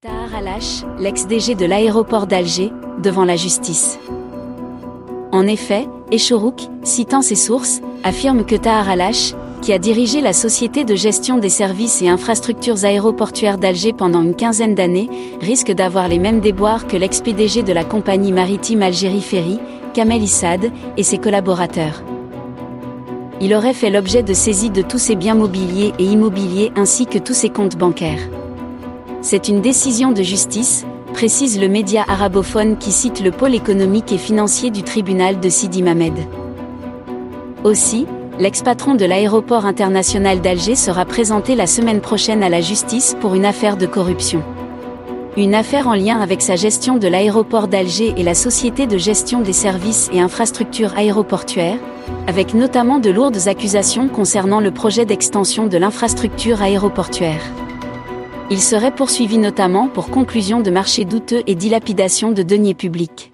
Tahar Alash, l'ex-DG de l'aéroport d'Alger, devant la justice. En effet, Echorouk, citant ses sources, affirme que Tahar Alash, qui a dirigé la société de gestion des services et infrastructures aéroportuaires d'Alger pendant une quinzaine d'années, risque d'avoir les mêmes déboires que l'ex-PDG de la compagnie maritime Algérie Ferry, Kamel Issad, et ses collaborateurs. Il aurait fait l'objet de saisies de tous ses biens mobiliers et immobiliers ainsi que tous ses comptes bancaires. C'est une décision de justice, précise le média arabophone qui cite le pôle économique et financier du tribunal de Sidi Mamed. Aussi, l'ex-patron de l'aéroport international d'Alger sera présenté la semaine prochaine à la justice pour une affaire de corruption. Une affaire en lien avec sa gestion de l'aéroport d'Alger et la société de gestion des services et infrastructures aéroportuaires, avec notamment de lourdes accusations concernant le projet d'extension de l'infrastructure aéroportuaire. Il serait poursuivi notamment pour conclusion de marchés douteux et dilapidation de deniers publics.